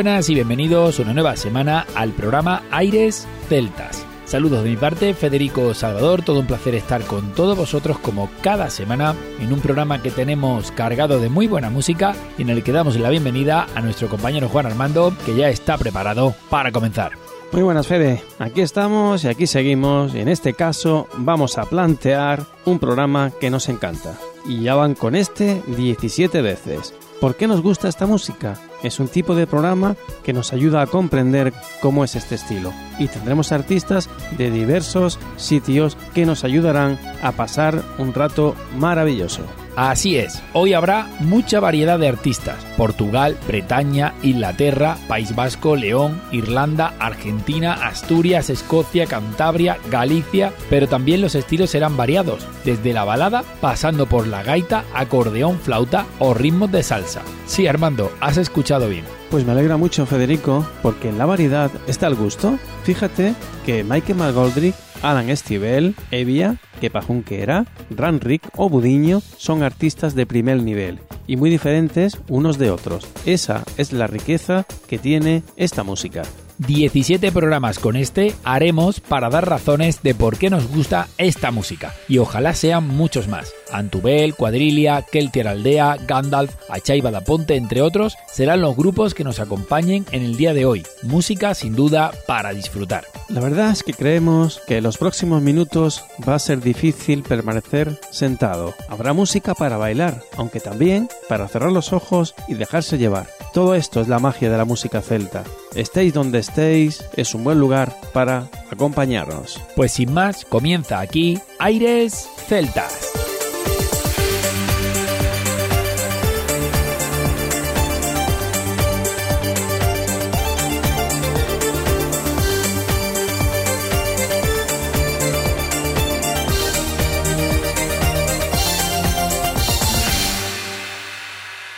Buenas y bienvenidos una nueva semana al programa Aires Celtas. Saludos de mi parte, Federico Salvador, todo un placer estar con todos vosotros como cada semana en un programa que tenemos cargado de muy buena música y en el que damos la bienvenida a nuestro compañero Juan Armando, que ya está preparado para comenzar. Muy buenas, Fede. Aquí estamos y aquí seguimos. Y en este caso vamos a plantear un programa que nos encanta. Y ya van con este 17 veces. ¿Por qué nos gusta esta música? Es un tipo de programa que nos ayuda a comprender cómo es este estilo. Y tendremos artistas de diversos sitios que nos ayudarán a pasar un rato maravilloso. Así es, hoy habrá mucha variedad de artistas. Portugal, Bretaña, Inglaterra, País Vasco, León, Irlanda, Argentina, Asturias, Escocia, Cantabria, Galicia, pero también los estilos serán variados, desde la balada pasando por la gaita, acordeón, flauta o ritmos de salsa. Sí, Armando, has escuchado bien. Pues me alegra mucho, Federico, porque en la variedad está el gusto. Fíjate que Michael McGoldrick, Alan Estivell, Evia, Kepa Junquera, Ranrick o Budiño son artistas de primer nivel y muy diferentes unos de otros. Esa es la riqueza que tiene esta música. 17 programas con este haremos para dar razones de por qué nos gusta esta música y ojalá sean muchos más. Antubel, Cuadrilia, Keltier Aldea, Gandalf, Achaiba da Ponte, entre otros, serán los grupos que nos acompañen en el día de hoy. Música sin duda para disfrutar. La verdad es que creemos que en los próximos minutos va a ser difícil permanecer sentado. Habrá música para bailar, aunque también para cerrar los ojos y dejarse llevar. Todo esto es la magia de la música celta. Estéis donde estéis, es un buen lugar para acompañarnos. Pues sin más, comienza aquí Aires Celtas.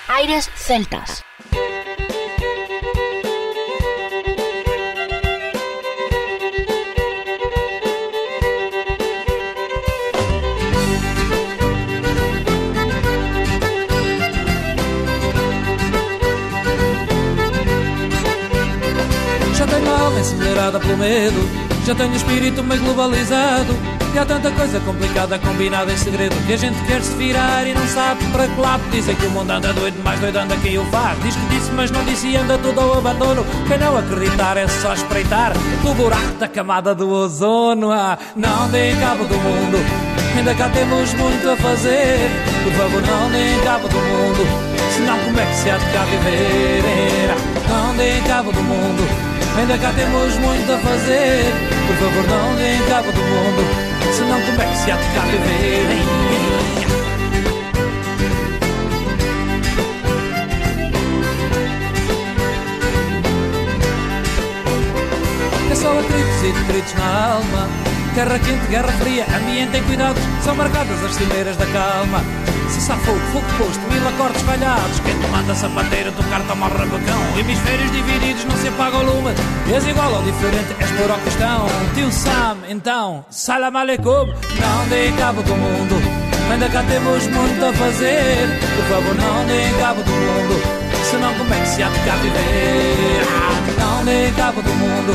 Aires Celtas. Encelerada pelo medo. Já tenho espírito meio globalizado. E há tanta coisa complicada combinada em segredo Que a gente quer se virar e não sabe para que lado. Dizem que o mundo anda doido, mais doido anda quem o faz. Diz que disse mas não disse e anda tudo ao abandono. Quem não acreditar é só espreitar O buraco da camada do ozono. Ah, Não deem cabo do mundo Ainda cá temos muito a fazer. Por favor não deem cabo do mundo Senão como é que se há de cá viver? Não deem cabo do mundo Ainda cá temos muito a fazer. Por favor não deem cabo do mundo Senão como é que se há de cá viver? É só atritos e detritos na alma. Terra quente, guerra fria, ambiente em cuidados. São marcadas as cimeiras da calma Se há fogo, posto, mil acordes falhados. Quem te manda sapateiro, tocar toma o rabacão. Hemisférios divididos, não se apaga o lume. És igual ou diferente, és por ao questão Tio Sam, então, salam aleikum. Não deem cabo do mundo. Ainda cá temos muito a fazer. Por favor, não deem cabo do mundo. Senão como é que se há de cá viver? Ah, Não deem cabo do mundo.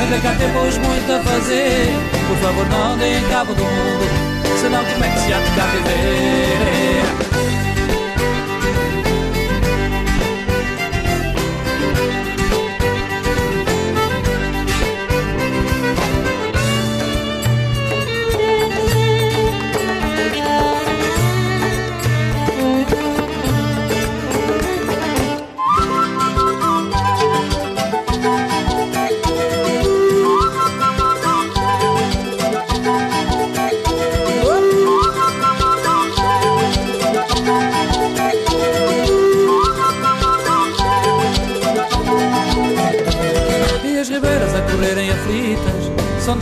Ainda cá temos muito a fazer. Por favor, não deem cabo do mundo. Senão como é que se há de cá viver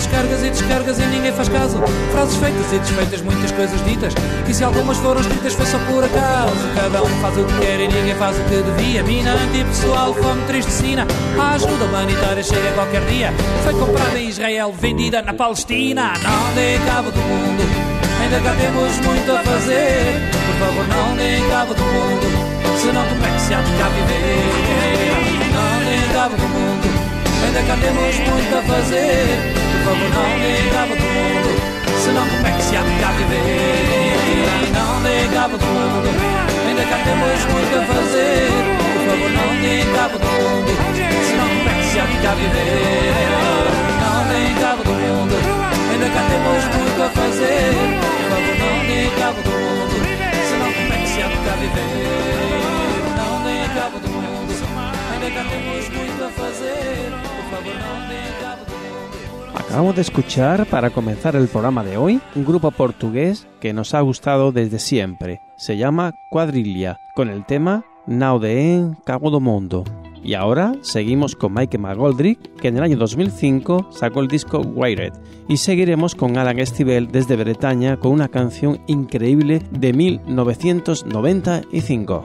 cargas e descargas e ninguém faz caso. Frases feitas e desfeitas, muitas coisas ditas. Que se algumas foram escritas foi só por acaso. Cada um faz o que quer e ninguém faz o que devia. Mina antipessoal, fome, tristecina. A ajuda humanitária chega qualquer dia. Foi comprada em Israel, vendida na Palestina. Não dê cabo do mundo. Ainda cá temos muito a fazer. Por favor, não dê cabo do mundo. Senão como é que se há de cá viver? Não dê cabo do mundo. Ainda cá temos muito a fazer Por favor não dê cabo do mundo Senão como é que se há de cá viver Não dê cabo do mundo Ainda cá temos muito a fazer Por favor não dê cabo do mundo Senão como é que se há de cá viver Não dê cabo do mundo Ainda cá temos muito a fazer Por favor não dê cabo do mundo Acabamos de escuchar, para comenzar el programa de hoy, un grupo portugués que nos ha gustado desde siempre. Se llama Cuadrilla, con el tema Now de En Cabo do Mundo. Y ahora seguimos con Mike McGoldrick, que en el año 2005 sacó el disco Wired. Y seguiremos con Alan Estivell desde Bretaña con una canción increíble de 1995.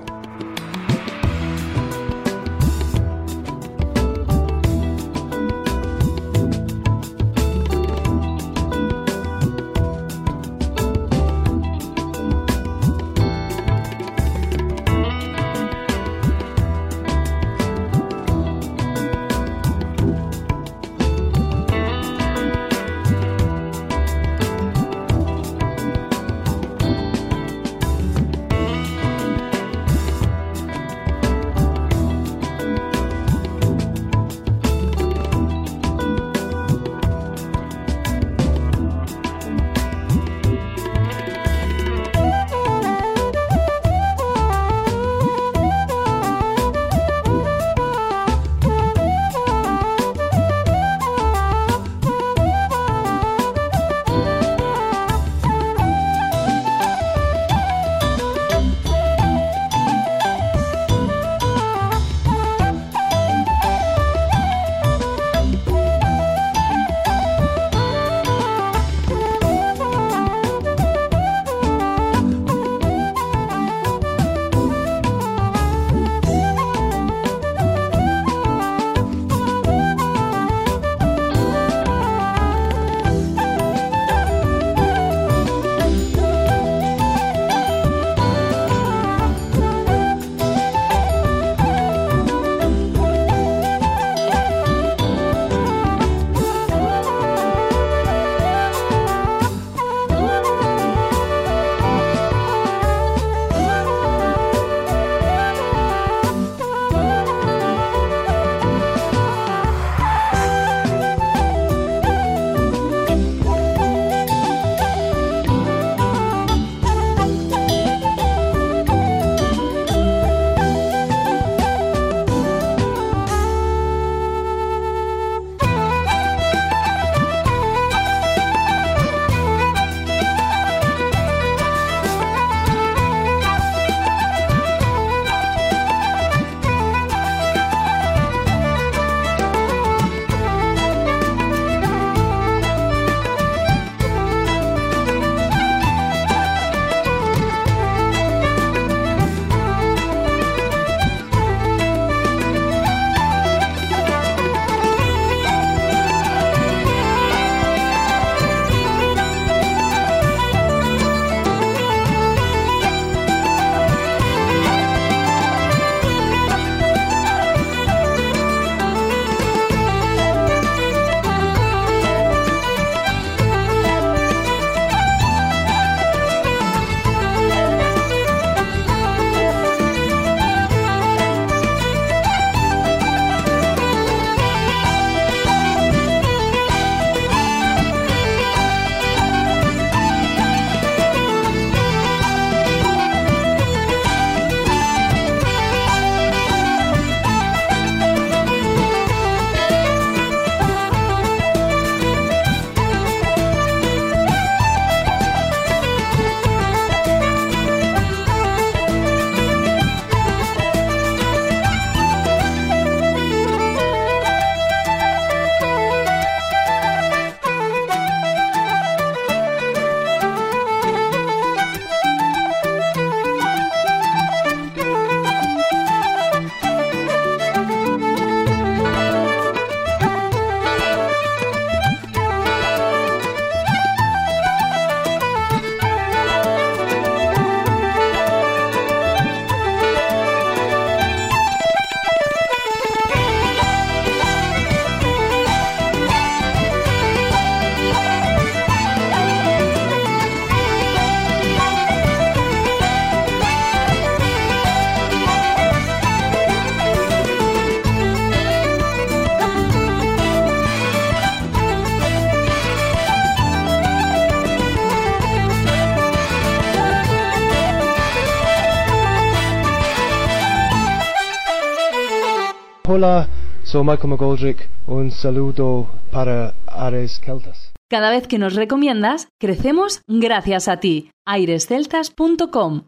Soy Michael McGoldrick. Un saludo para Ares Celtas. Cada vez que nos recomiendas, crecemos gracias a ti. airesceltas.com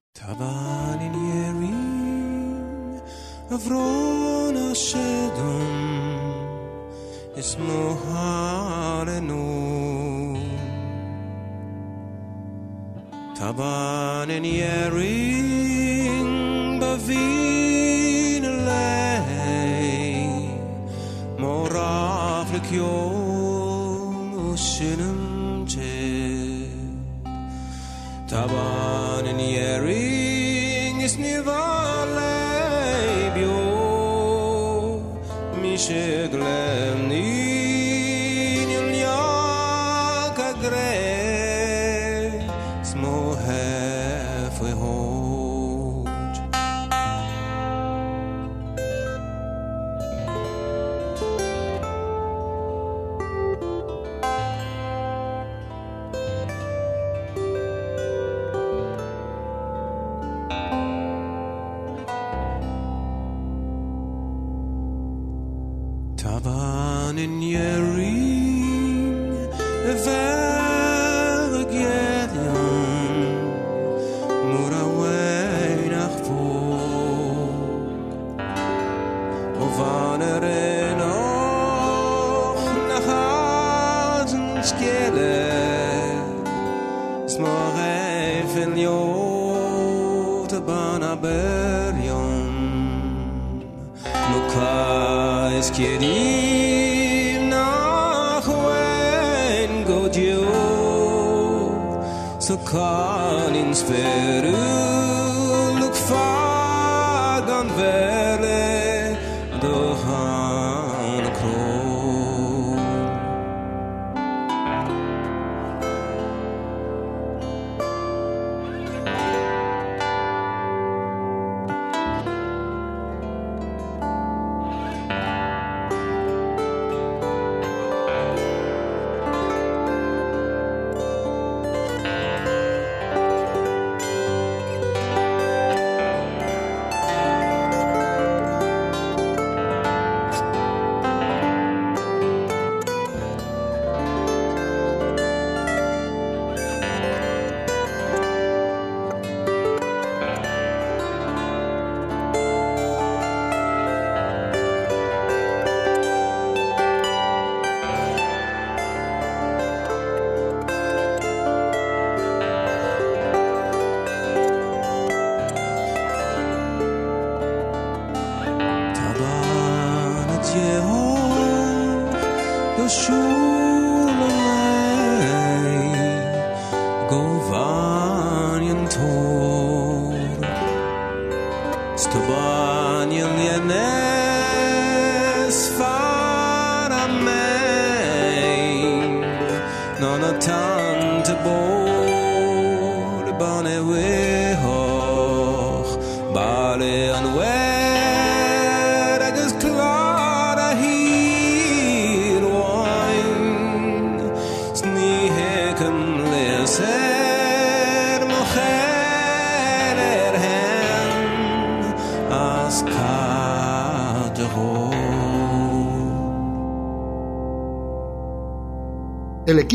artık yol ışınımcı yerin isni varlay a van in your ring spell. 树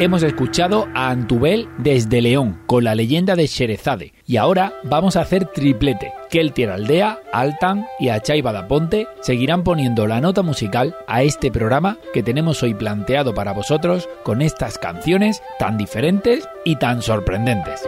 Hemos escuchado a Antubel desde León con la leyenda de Sherezade y ahora vamos a hacer triplete. Keltier Aldea, Altan y Achay Badaponte seguirán poniendo la nota musical a este programa que tenemos hoy planteado para vosotros con estas canciones tan diferentes y tan sorprendentes.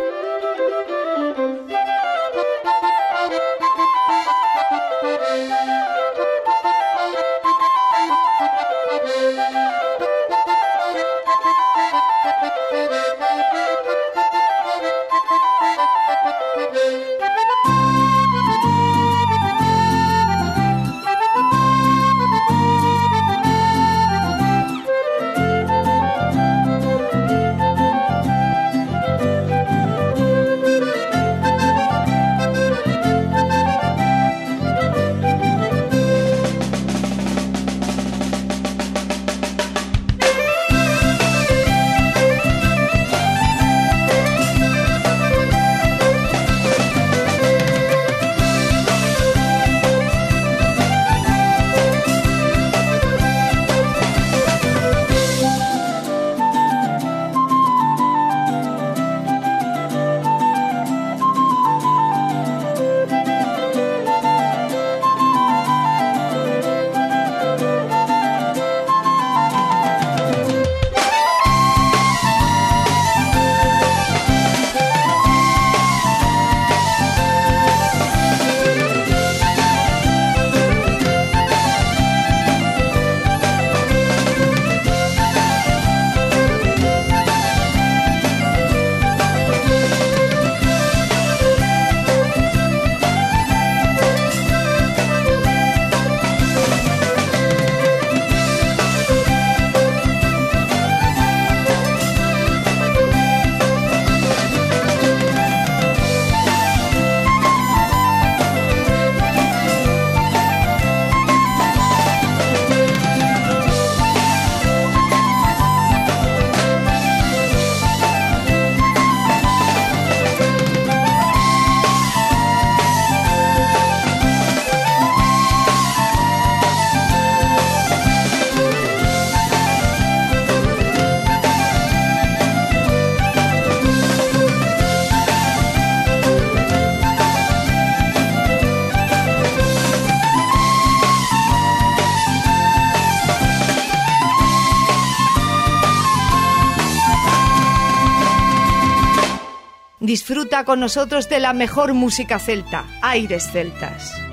Disfruta con nosotros de la mejor música celta, Aires Celtas.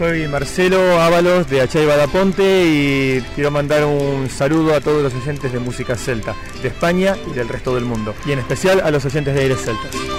Soy Marcelo Ábalos de Achay Badaponte y quiero mandar un saludo a todos los oyentes de música celta de España y del resto del mundo, y en especial a los oyentes de Aires Celtas.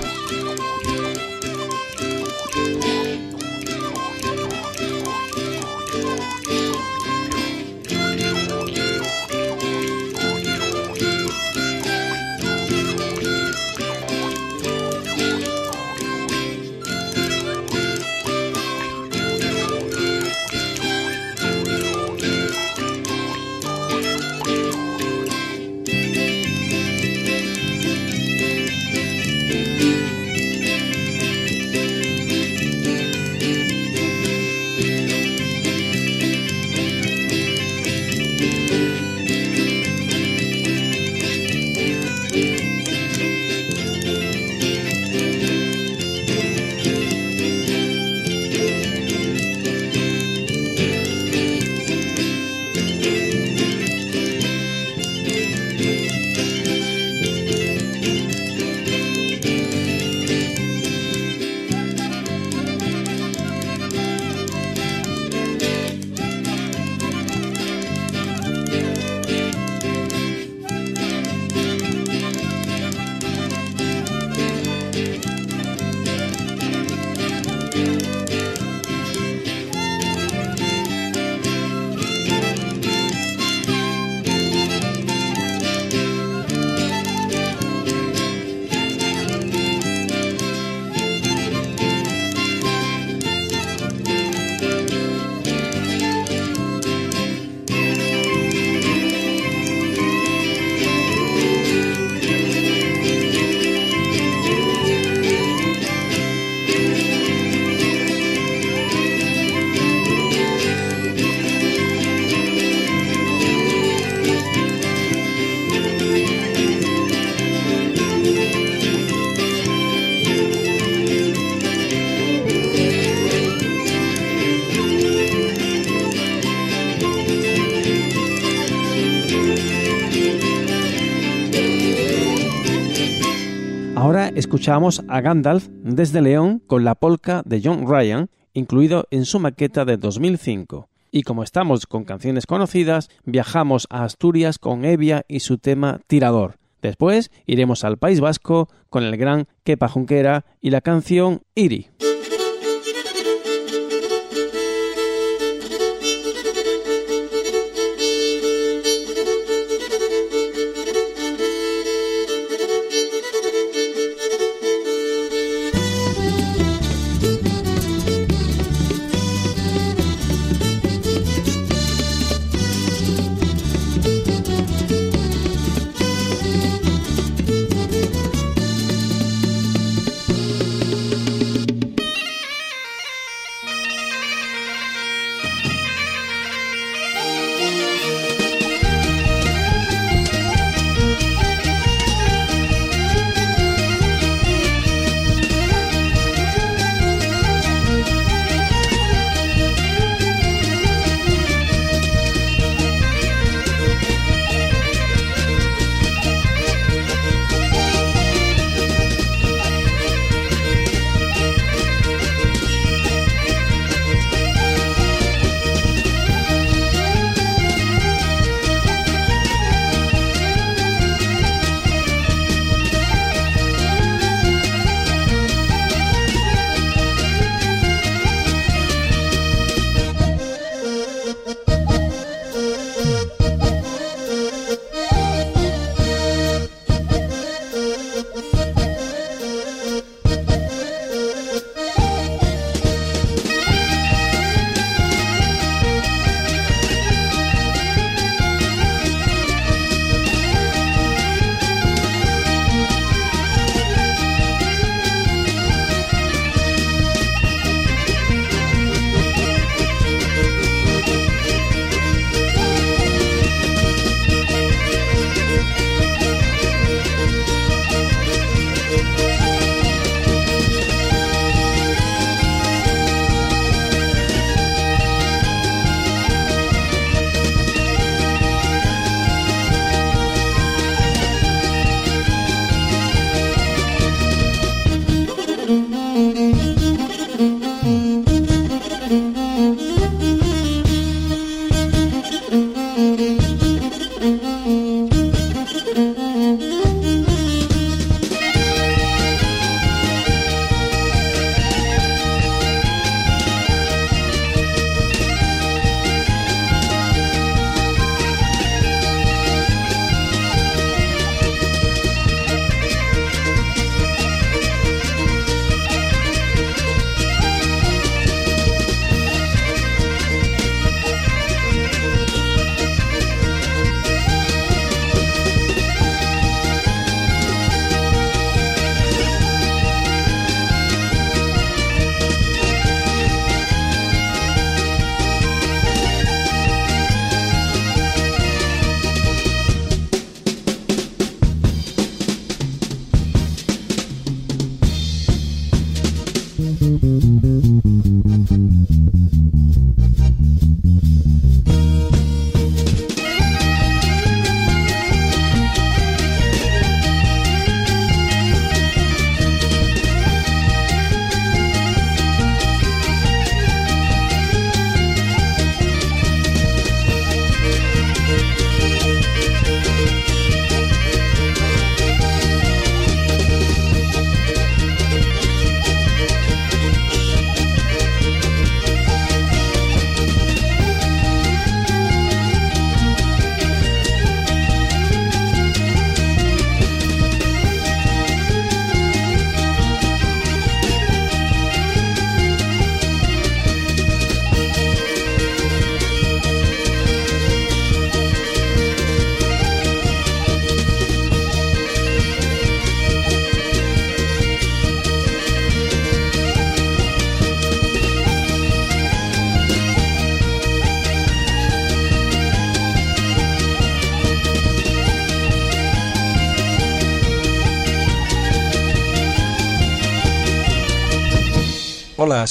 Ahora escuchamos a Gandalf desde León con la polka de John Ryan, incluido en su maqueta de 2005. Y como estamos con canciones conocidas, viajamos a Asturias con Evia y su tema Tirador. Después iremos al País Vasco con el gran Kepa Junquera y la canción Iri.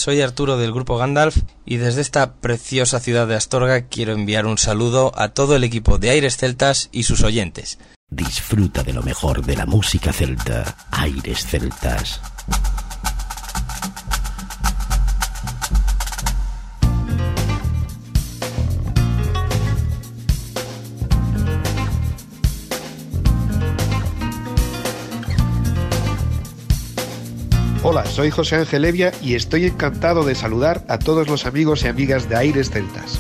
Soy Arturo del grupo Gandalf y desde esta preciosa ciudad de Astorga quiero enviar un saludo a todo el equipo de Aires Celtas y sus oyentes. Disfruta de lo mejor de la música celta. Aires Celtas. Soy José Ángel Evia y estoy encantado de saludar a todos los amigos y amigas de Aires Celtas.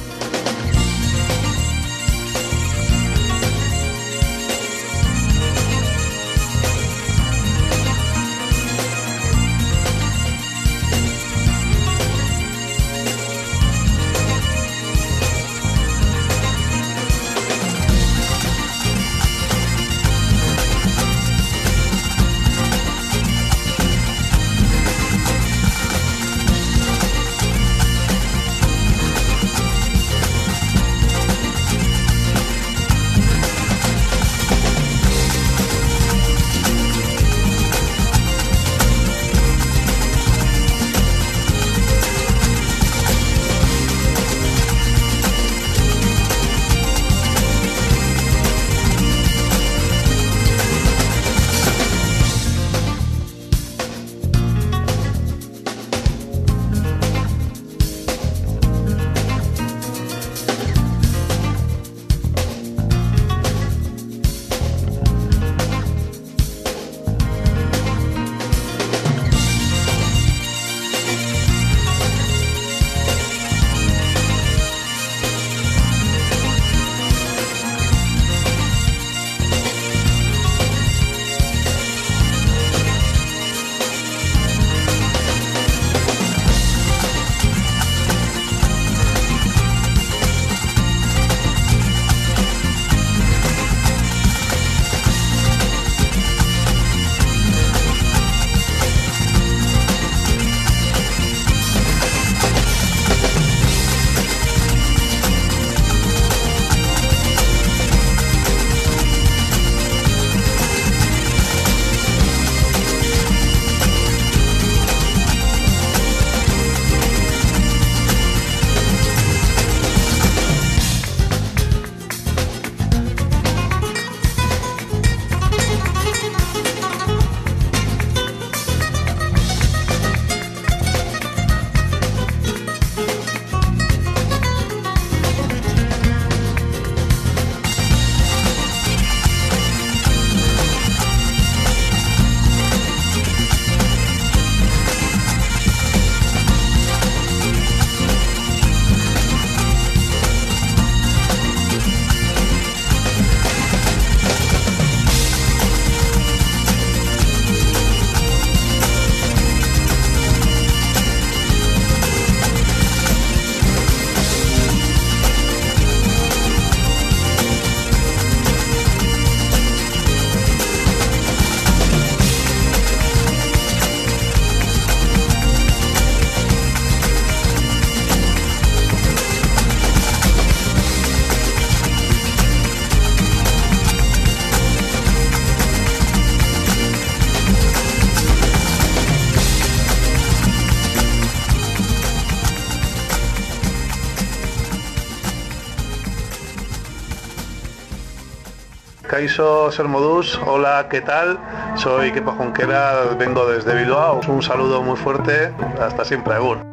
Kaiso Sermodus, hola, ¿qué tal? Soy Kepa Junquera, vengo desde Bilbao. Un saludo muy fuerte, hasta siempre, Agur.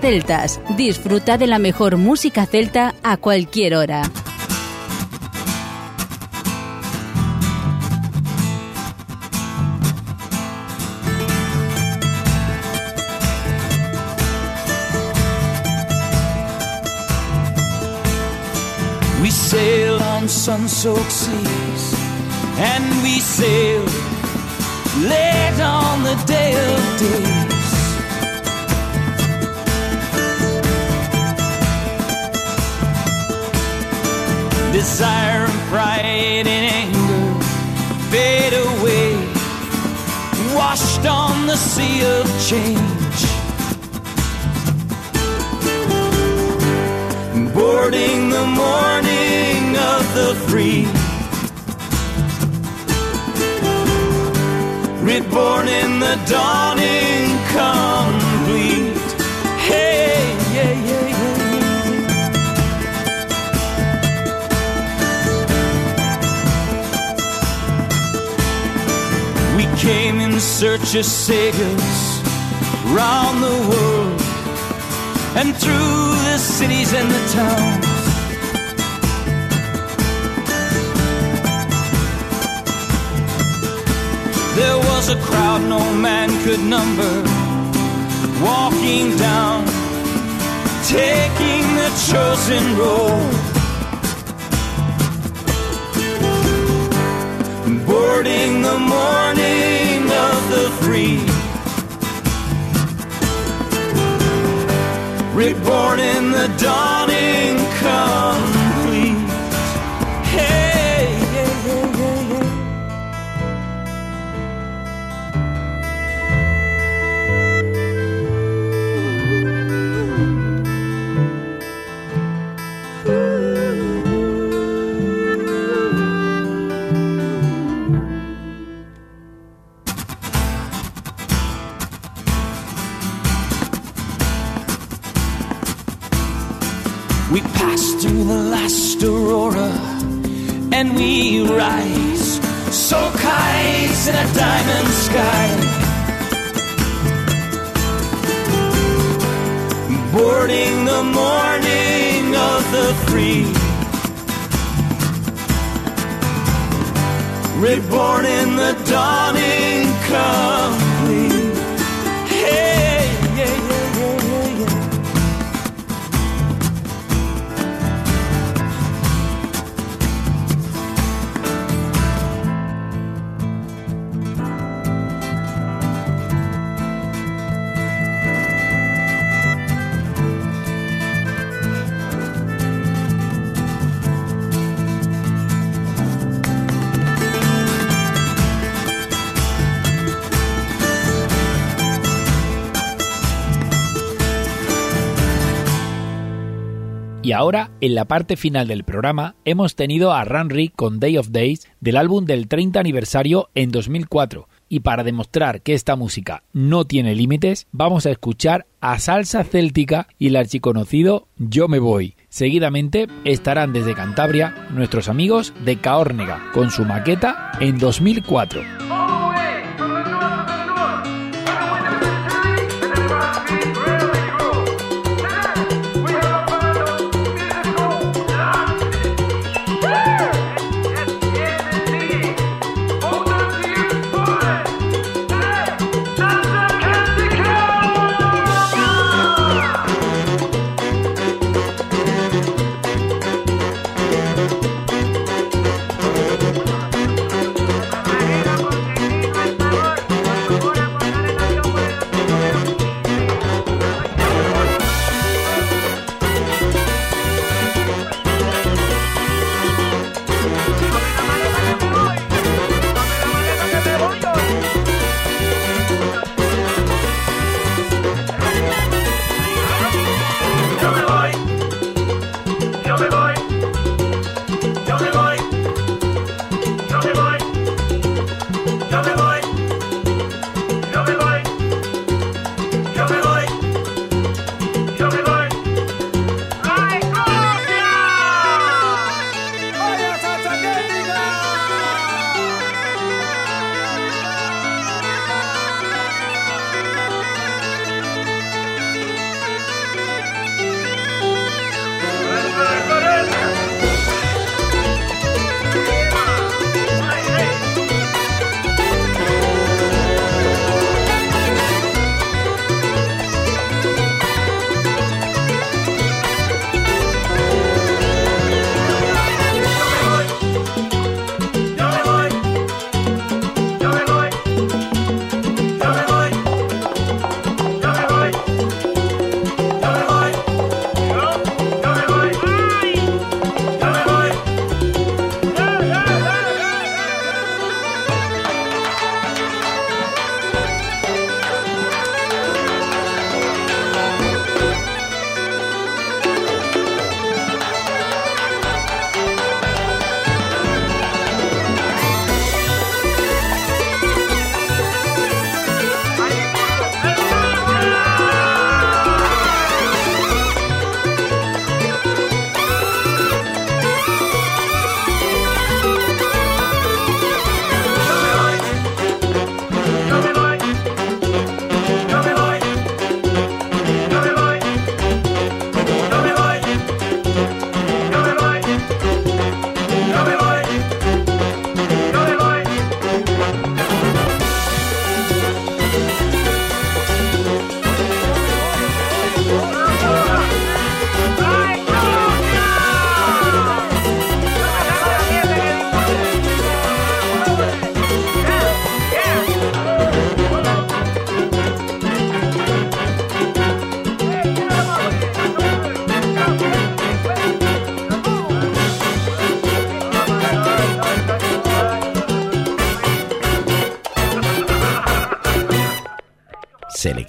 Celtas. Disfruta de la mejor música celta a cualquier hora. We sailed on sun-soaked seas, and we sailed late on the day of days. Desire and pride and anger fade away, washed on the sea of change. boarding the morning of the free. Reborn in the dawning complete. In search of saviors round the world and through the cities and the towns. There was a crowd no man could number, walking down, taking the chosen road. Boarding the morning free. reborn in the dawning complete. We rise, so kites in a diamond sky. Boarding the morning of the free. Reborn in the dawning complete. Ahora, en la parte final del programa, hemos tenido a Ranry con Day of Days del álbum del 30 aniversario en 2004. Y para demostrar que esta música no tiene límites, vamos a escuchar a Salsa Céltica y el archiconocido Yo Me Voy. Seguidamente estarán desde Cantabria nuestros amigos de Caórnega con su maqueta en 2004.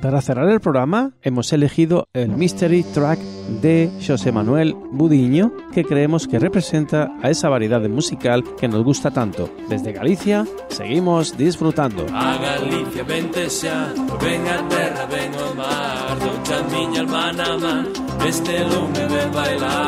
Para cerrar el programa hemos elegido el Mystery Track de José Manuel Budiño, que creemos que representa a esa variedad de musical que nos gusta tanto. Desde Galicia seguimos disfrutando. A Galicia vente a terra, mar este lume bailar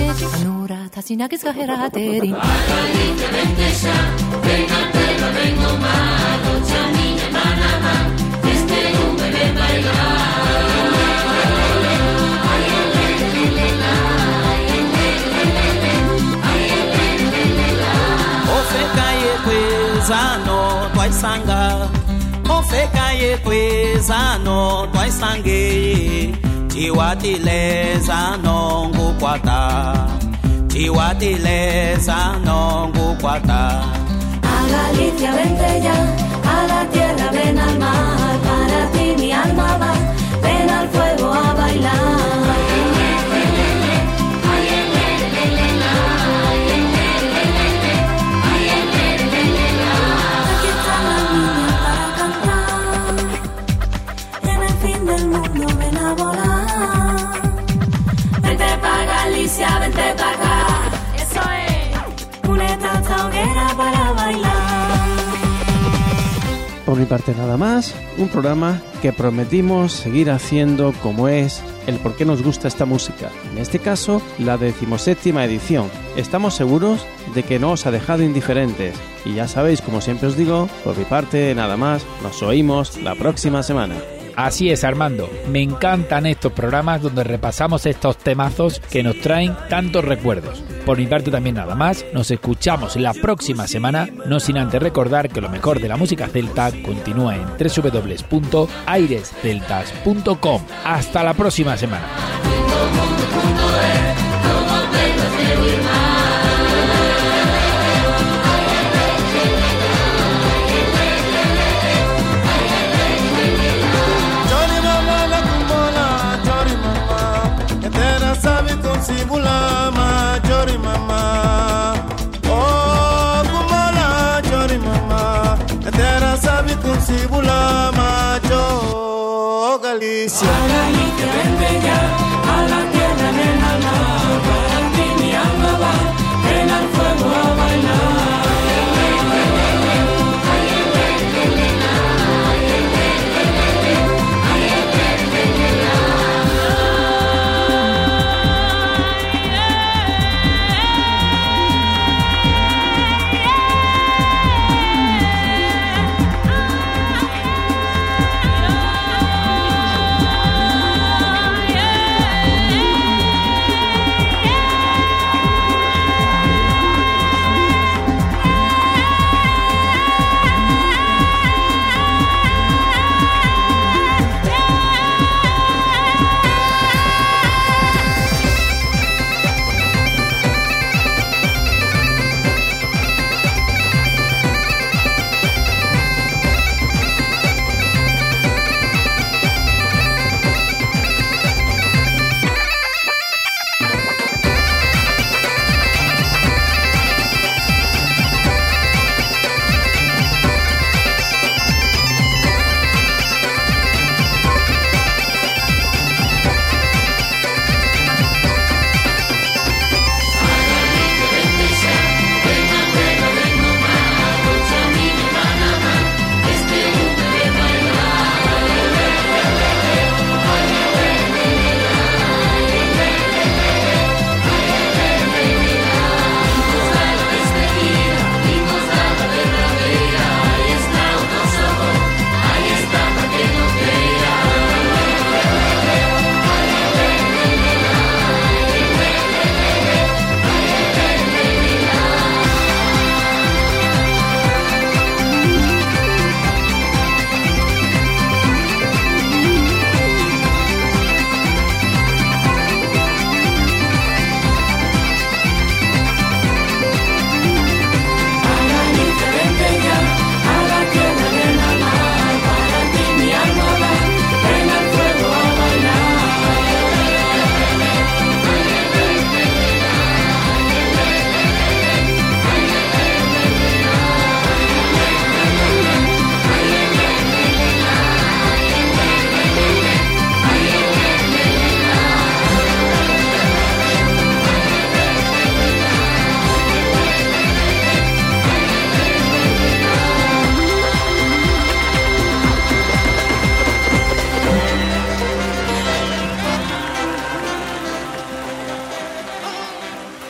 Csináld izgahe raha terin. Margarita mentesa, venga ngukwata. Ngukwata A Galicia vente ya, a la tierra ven al mar, para ti mi alma va, ven al fuego a bailar. Mi parte nada más, un programa que prometimos seguir haciendo como es el por qué nos gusta esta música. En este caso, la decimoséptima edición. Estamos seguros de que no os ha dejado indiferentes. Y ya sabéis, como siempre os digo, por mi parte nada más, nos oímos la próxima semana. Así es, Armando. Me encantan estos programas donde repasamos estos temazos que nos traen tantos recuerdos. Por mi parte también nada más. Nos escuchamos la próxima semana, no sin antes recordar que lo mejor de la música celta continúa en www.airesceltas.com. Hasta la próxima semana. Galicia. A la que